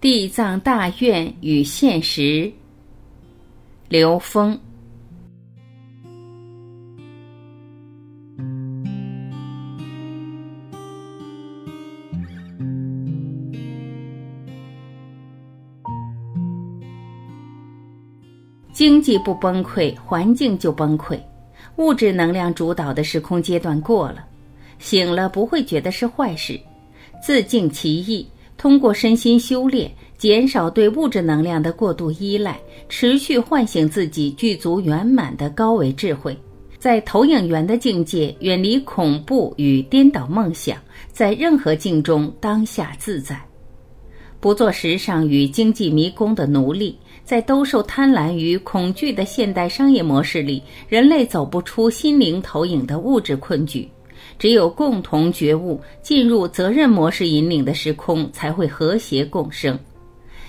地藏大愿与现实。刘峰。经济不崩溃，环境就崩溃。物质能量主导的时空阶段过了，醒了不会觉得是坏事，自净其意。通过身心修炼，减少对物质能量的过度依赖，持续唤醒自己具足圆满的高维智慧，在投影源的境界，远离恐怖与颠倒梦想，在任何境中当下自在，不做时尚与经济迷宫的奴隶。在兜售贪婪与恐惧的现代商业模式里，人类走不出心灵投影的物质困局。只有共同觉悟，进入责任模式引领的时空，才会和谐共生。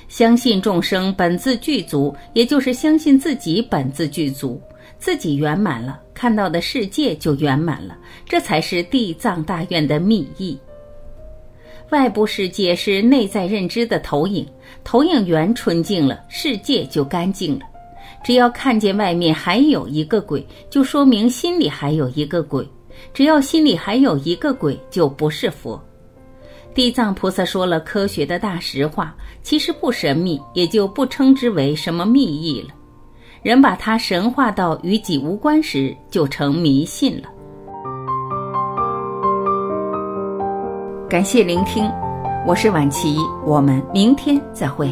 相信众生本自具足，也就是相信自己本自具足，自己圆满了，看到的世界就圆满了。这才是地藏大愿的密意。外部世界是内在认知的投影，投影源纯净了，世界就干净了。只要看见外面还有一个鬼，就说明心里还有一个鬼。只要心里还有一个鬼，就不是佛。地藏菩萨说了科学的大实话，其实不神秘，也就不称之为什么密意了。人把它神化到与己无关时，就成迷信了。感谢聆听，我是晚琪，我们明天再会。